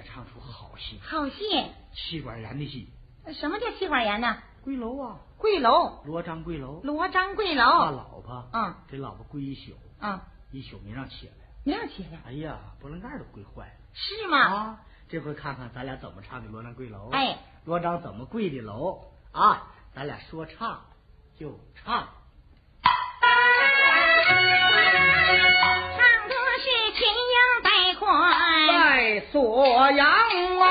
家唱出好戏。好戏？气管炎的戏。什么叫气管炎呢？跪楼啊！跪楼。罗章跪楼。罗章跪楼。他老婆。嗯。给老婆跪一宿。嗯。一宿没让起来。没让起来。哎呀，波棱盖都跪坏了。是吗？啊，这回看看咱俩怎么唱的罗章跪楼。哎。罗章怎么跪的楼啊？咱俩说唱就唱。在锁阳啊，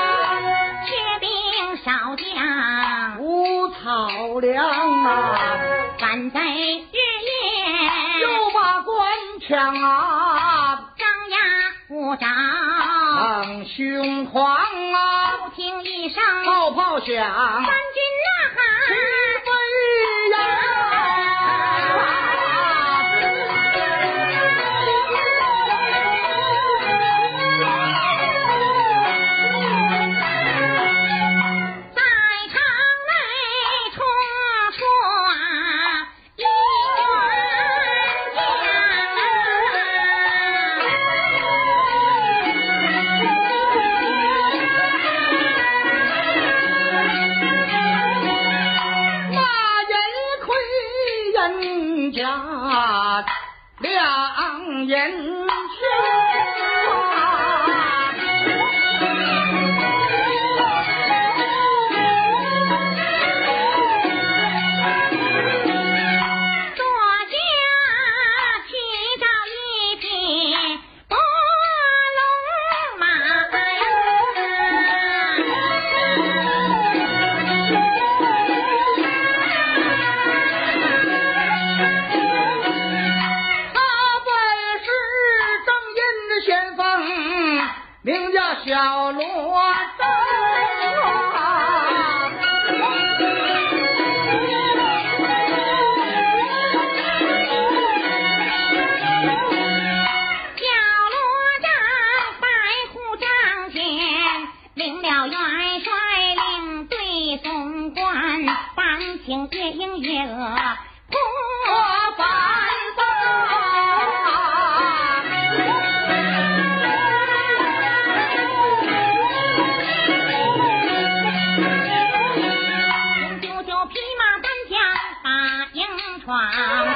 缺兵少将无草粮啊，赶在日夜又把官抢啊，张牙舞爪凶狂啊，不听一声炮炮响，三花。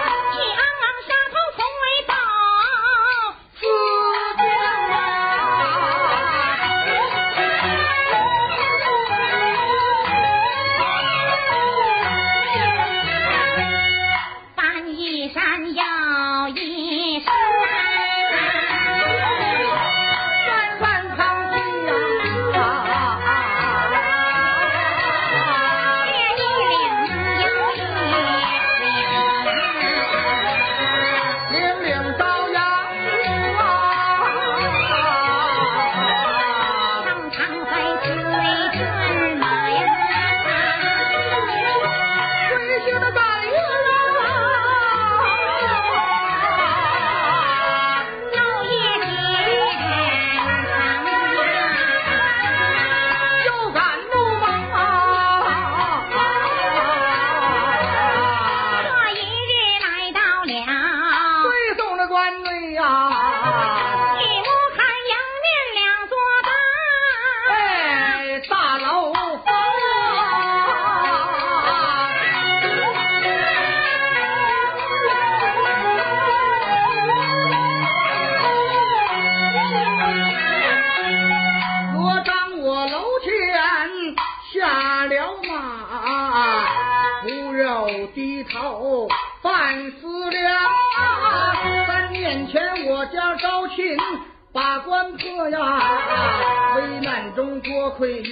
colloquy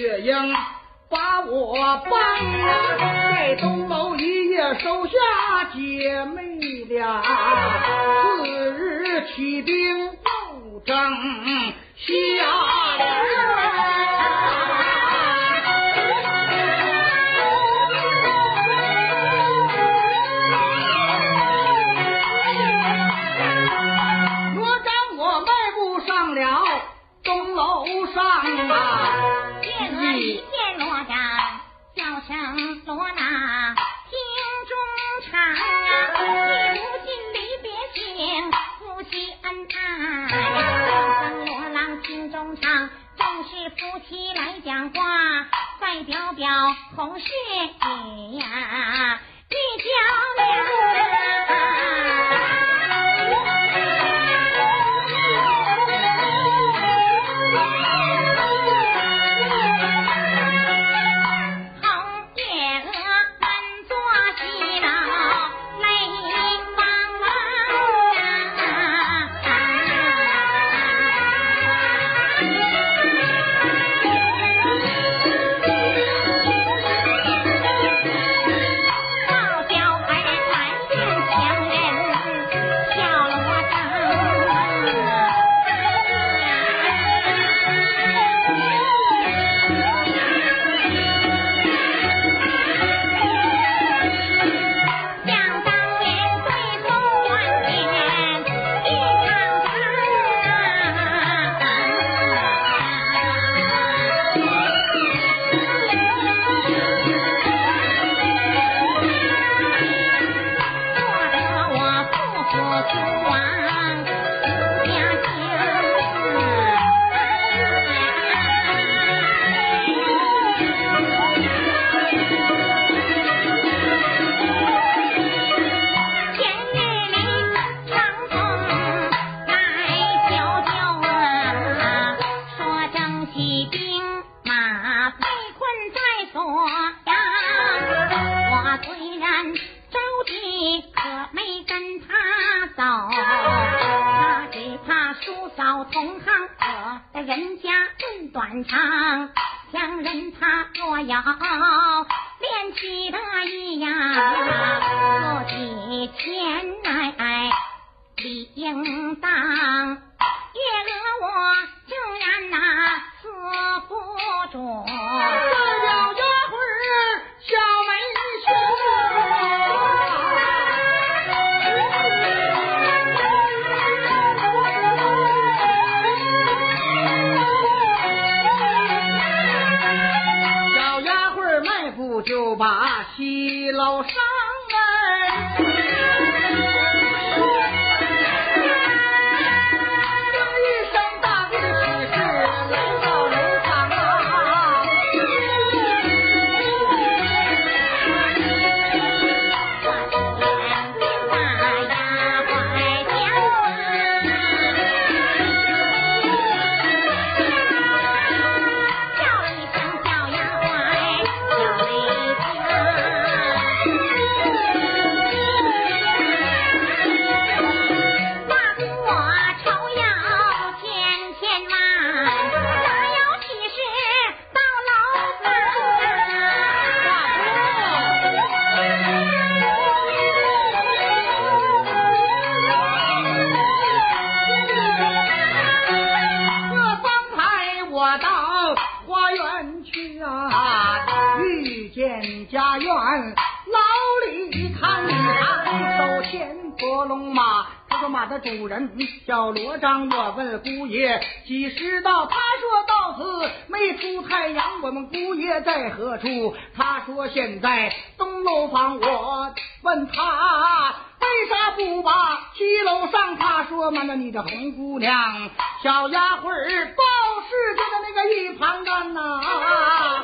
处？他说现在东楼房。我问他为啥不把西楼上？他说慢着你的红姑娘，小丫鬟报事就在那个一旁干呐。我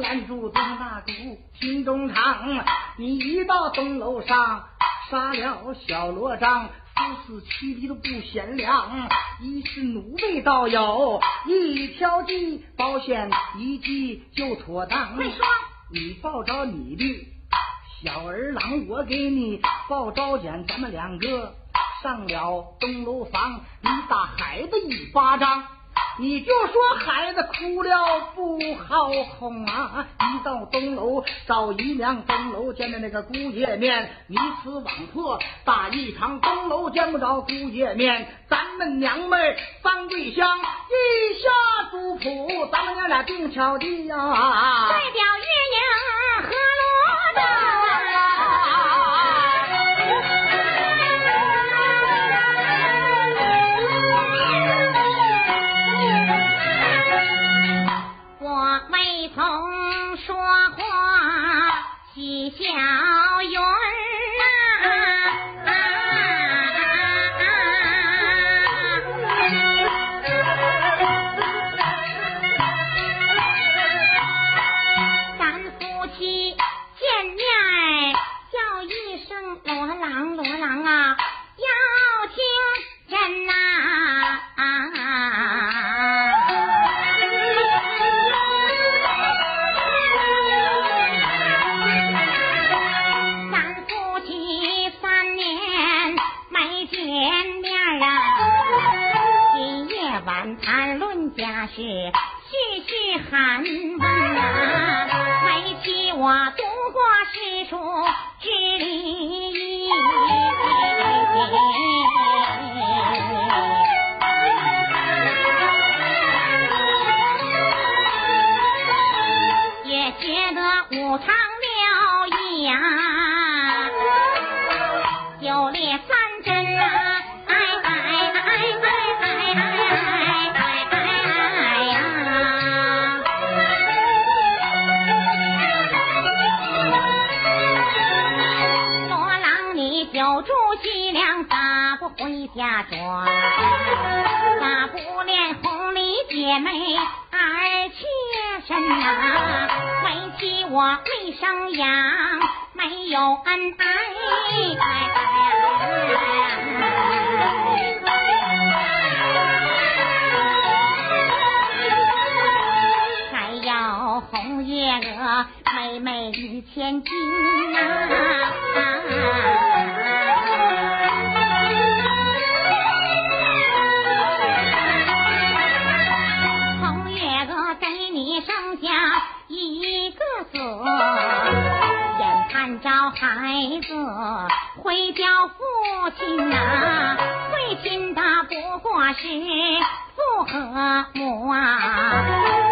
拦住东大主心中堂。你一到东楼上，杀了小罗章，夫死妻离都不贤良。一是奴婢倒有一条计，保险一计就妥当。快说，你抱着你的小儿郎，我给你报招简，咱们两个上了东楼房，你打孩子一巴掌。你就说孩子哭了不好哄啊！一到东楼找姨娘，东楼见的那个姑爷面，你死网破打一场，东楼见不着姑爷面，咱们娘们翻桂香，一下族谱，咱们娘俩定巧的呀！代表月娘和罗章。喜笑颜是细细寒。姐妹儿妾身呐，为妻我未生养，没有恩爱，还要红叶娥妹妹一千金亲呐，最亲的不过是父和母啊。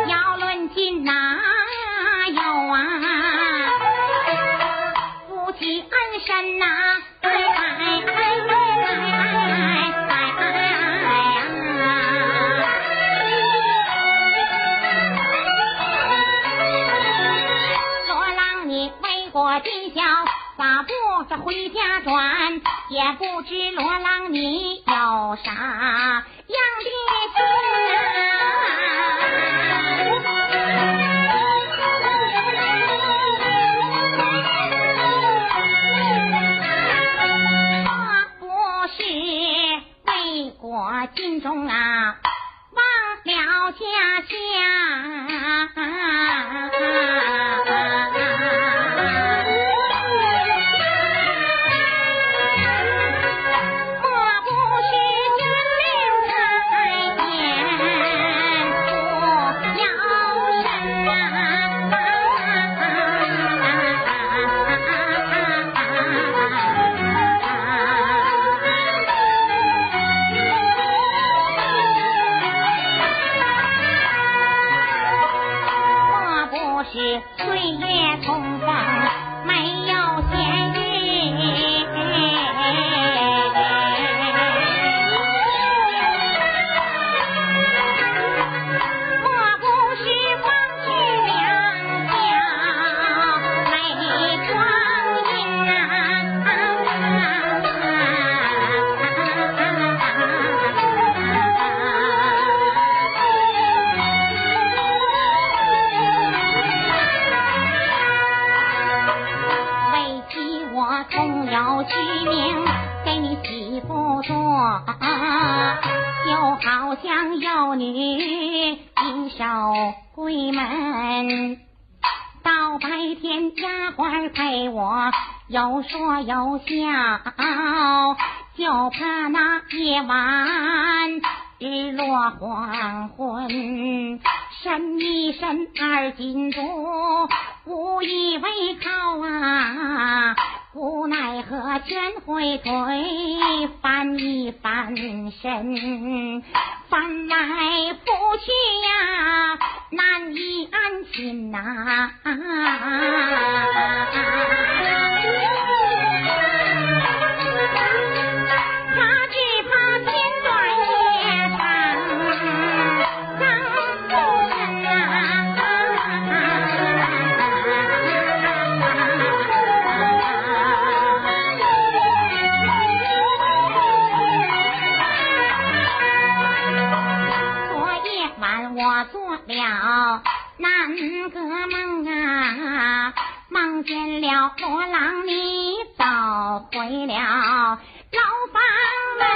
要论亲哪有啊？夫妻恩深呐，哎哎哎哎哎哎哎呀！罗郎，你为国尽孝。咋不这回家转？也不知罗郎你有啥笑，就怕那夜晚日落黄昏。神一神二进足，无以为靠啊！无奈何全回腿，翻一翻身，翻来覆去呀，难以安心呐。了个梦啊，梦见了货郎你走回了牢房门。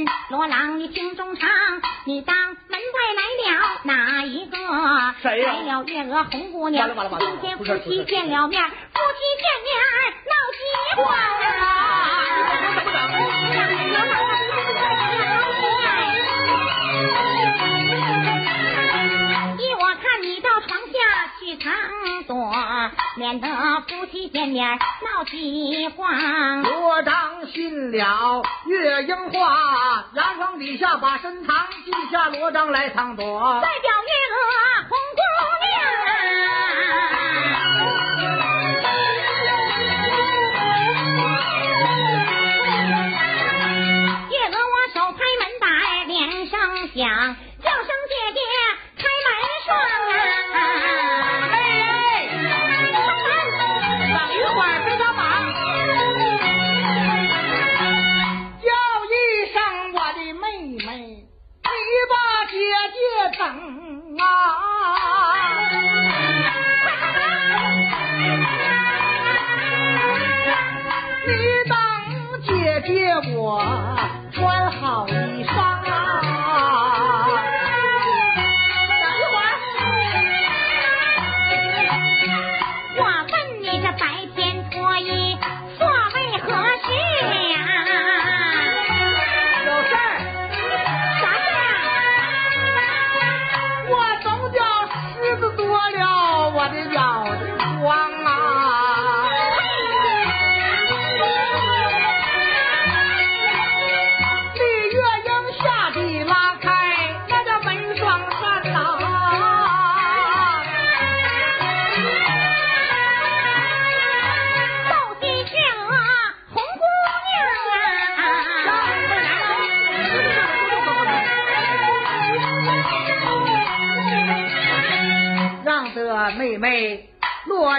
孙罗郎，你听中唱，你当门外来了哪一个？谁呀？来了月娥红姑娘。今天夫妻见了面，夫妻见面闹急慌依我看，你到床下去藏躲，免得夫妻见面闹急慌。罗章信了月英话，牙床底下把身藏，记下罗章来藏躲。再表月娥我。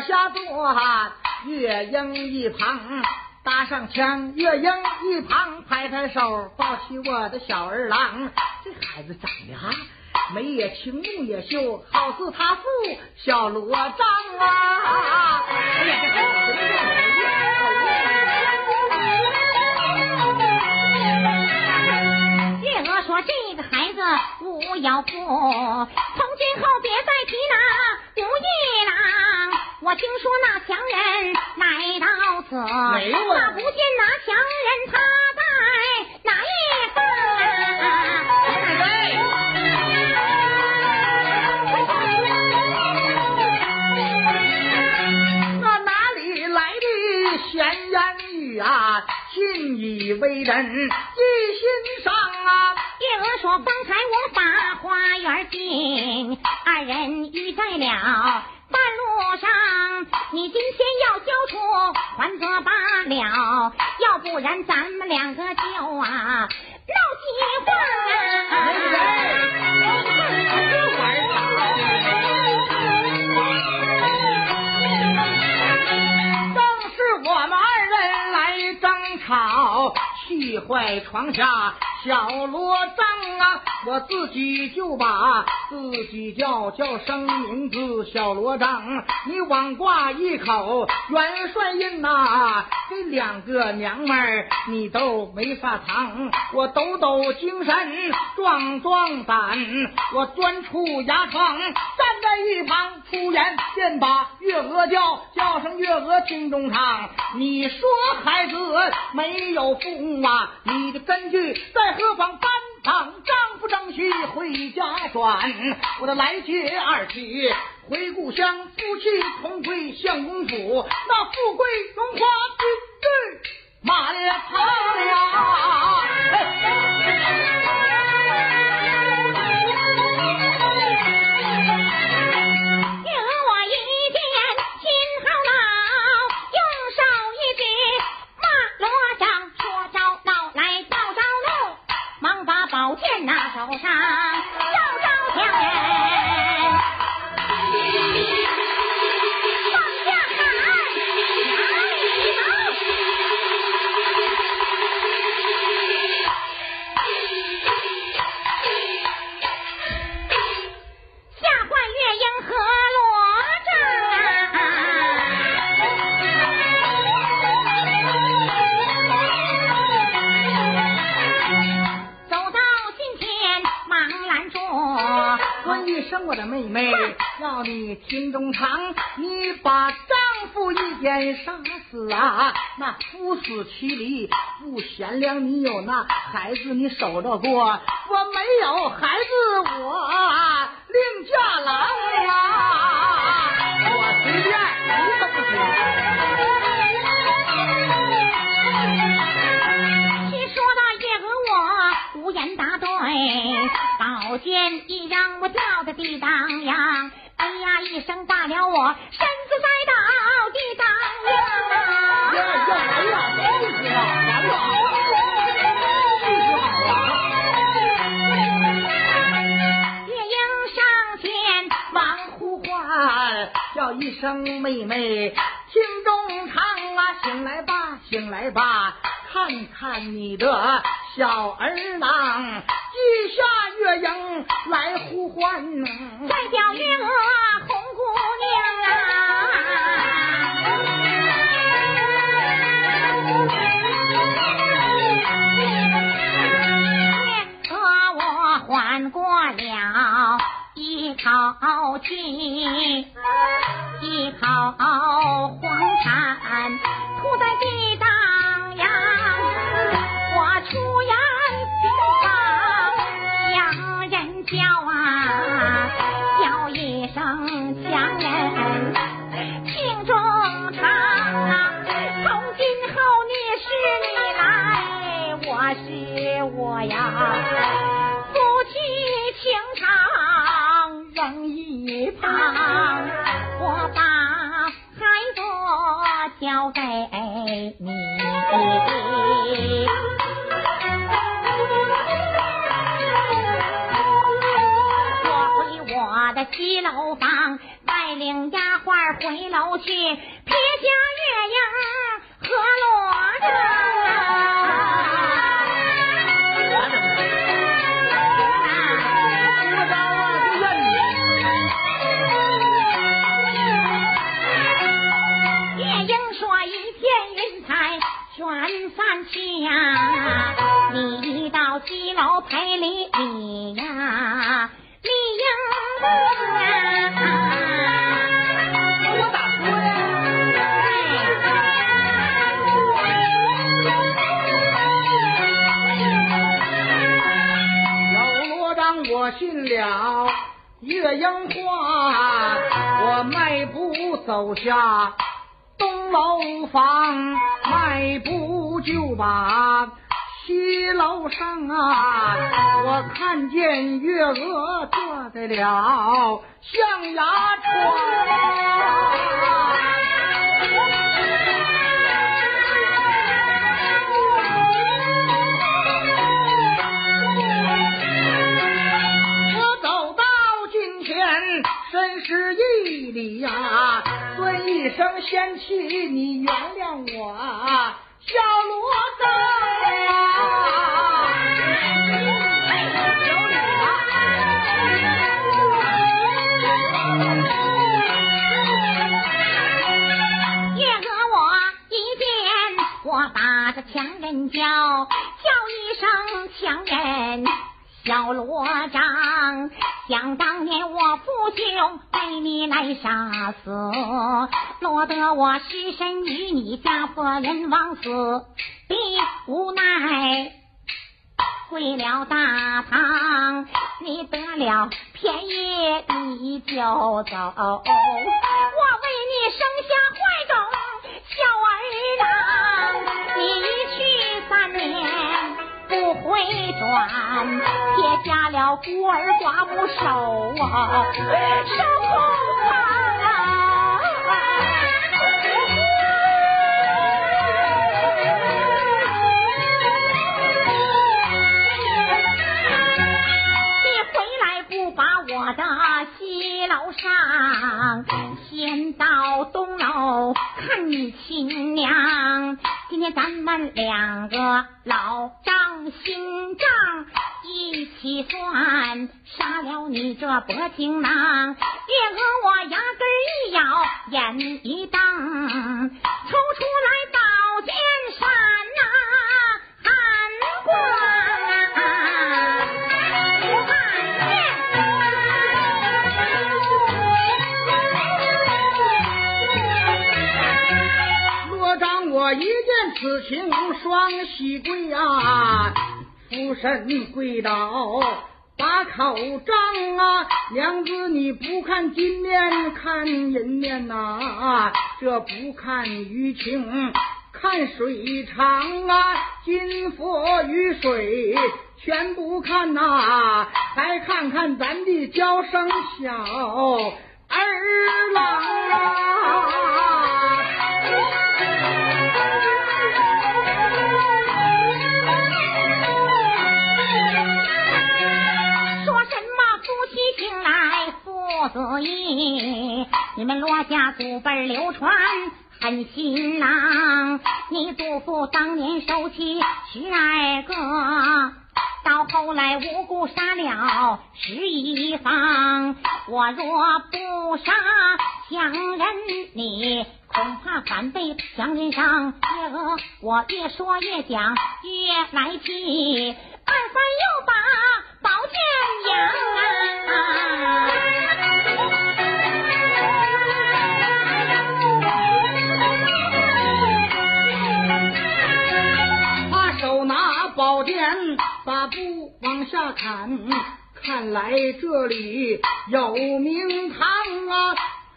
下坐，月英一旁搭上枪，月英一旁拍拍手，抱起我的小儿郎。这孩子长得哈，眉也清，目也秀，好似他父小罗章啊！月娥说：“这个孩子不要负，从今后别再提那。我听说那强人来到此，那不见那强人他在哪一那哪里来的闲言语啊？信以为真，记心上啊！月娥说：“方才我把花园进，二人遇在了今天要交出还则罢了，要不然咱们两个就啊闹饥荒啊！正是我们二人来争吵，气坏床下小罗章啊！我自己就把自己叫叫声名字小罗章，你枉挂一口元帅印呐、这两个娘们儿你都没法藏，我抖抖精神，壮壮胆，我钻出牙床，站在一旁出言，便把月娥叫叫声月娥听中唱。你说孩子没有父母啊，你的根据在何方？班长张不张？须回家转，我的来接二娶回故乡，夫妻同归相公府，那富贵荣华金玉满堂了。剑拿手上，我的妹妹，要你听中堂，你把丈夫一剑杀死啊！那夫死妻离不贤良，你有那孩子你守着过，我没有孩子，我另嫁郎啊！剑一让我掉在地当央，哎呀一声罢了我身子栽倒地当央。呀呀呀，气死了，完了，气死了。月英上前忙呼唤，叫一声妹妹，听中堂啊，醒来吧，醒来吧，看看你的小儿郎，记下月影来呼唤、再叫月娥红姑娘啊。月娥我缓过了一口气，一口黄痰吐在地当。突然，把洋人叫啊，叫一声，洋人情衷肠啊。从今后，你是你来，我是我呀。领丫鬟回楼去，撇下月英和罗章多招啊，不认你。月英说一片云彩全散去呀，你到西楼赔礼礼呀，李英信了月英话，我迈步走下东楼房，迈步就把西楼上啊，我看见月娥坐在了象牙床。深施一礼呀、尊一声贤妻，你原谅我，小罗章啊。有月娥我一见，我把这强人叫，叫一声强人。小罗章，想当年我父兄被你来杀死，落得我尸身与你家破人亡死的无奈。归了大堂，你得了便宜你就走，我为你生下回转，撇下了孤儿寡母守啊守空房啊。你回来不把我的西楼上，先到东楼看你亲娘。今天咱们两个老账新账一起算，杀了你这薄情囊，月娥我牙根一咬，眼一瞪，抽出来宝剑闪此情无双喜跪呀，俯身跪倒，把口张啊，娘子你不看金面看银面呐，这不看鱼情看水长啊，金佛与水全不看呐，再看看咱的娇生小儿郎啊。所以？你们罗家祖辈流传很新郎，你祖父当年收妻十二个，到后来无故杀了十一方。我若不杀强人，你恐怕反被强人上。越恶我越说越讲越来气，二番又把宝剑扬他宝剑，把布往下砍，看来这里有名堂啊。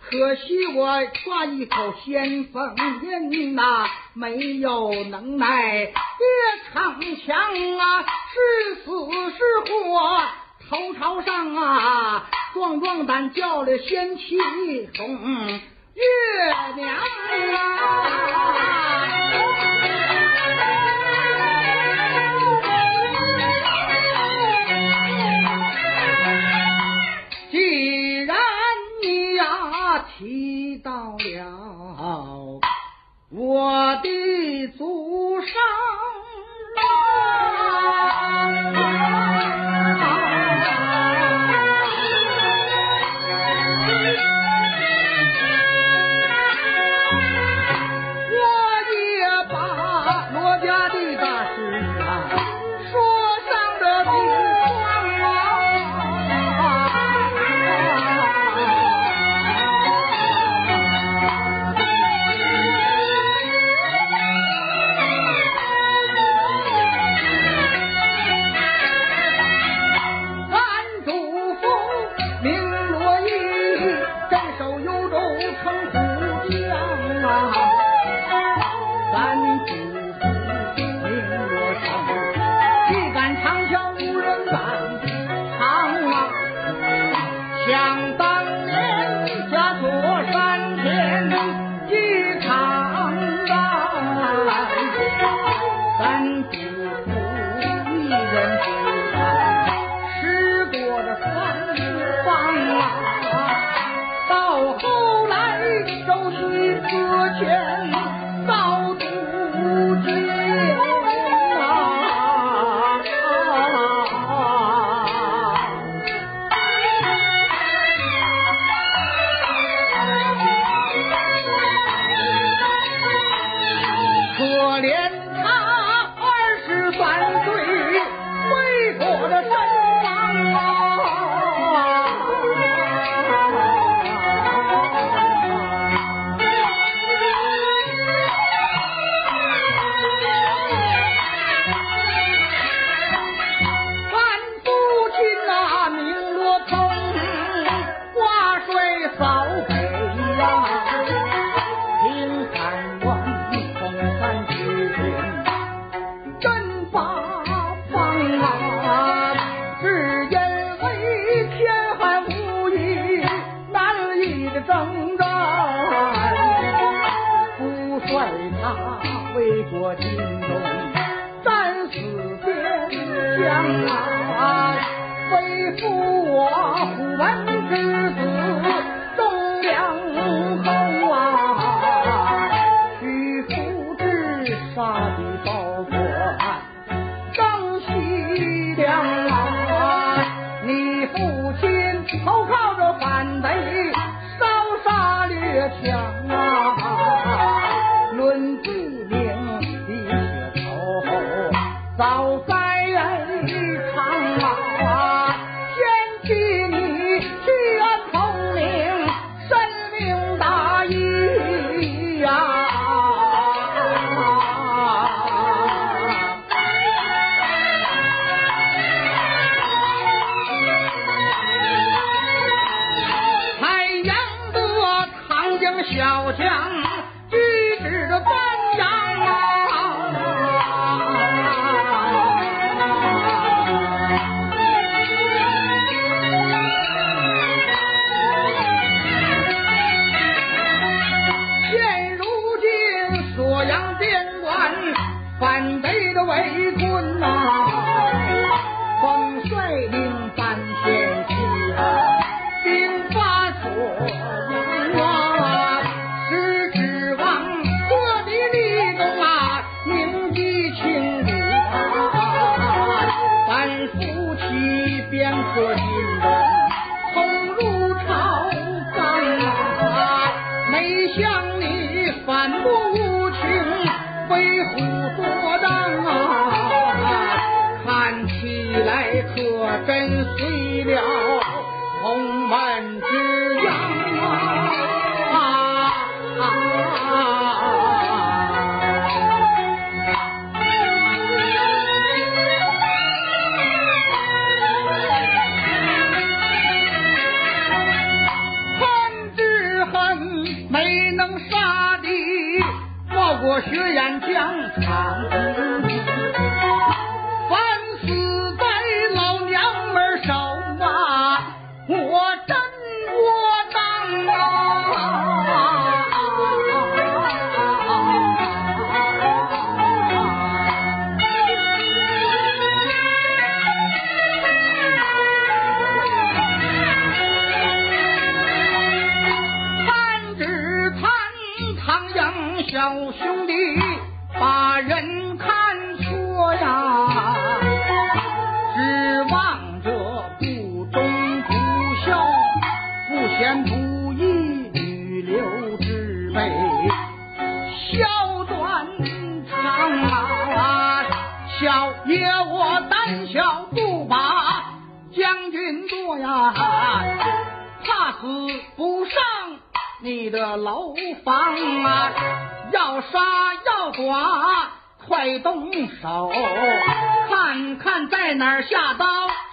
可惜我抓一口先锋刃呐、没有能耐越逞强啊，是死是活头朝上啊，壮壮胆叫了仙气红月娘啊。提到了我的祖上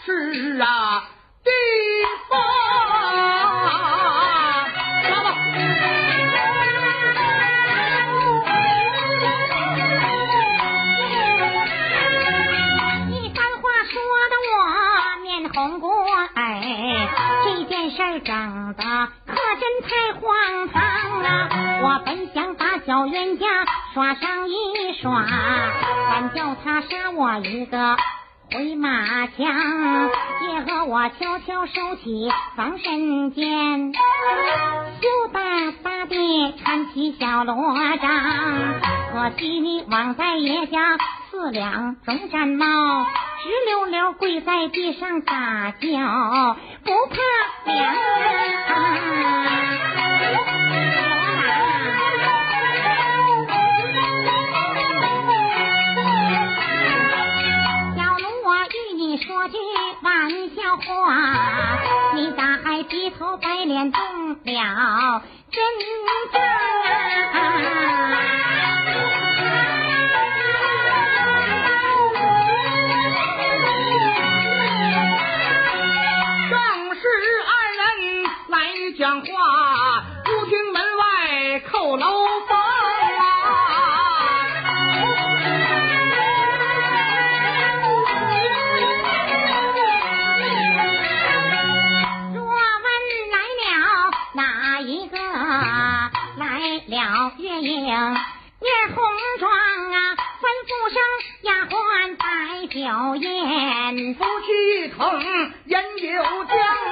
是啊地方。杀吧！一番话说的我面红过，哎，这件事儿整的可真太荒唐啊！我本想把小冤家耍上一耍，反叫他杀我一个。回马枪，也和我悄悄收起防身剑，羞答答地穿起小罗帐。可惜你枉在爷家四两中山帽，直溜溜跪在地上大叫，不怕娘小说句玩笑话，你咋还低头白脸动了真章正是二人来讲话，忽听门外叩楼酒宴。夫妻一疼饮酒浆啊！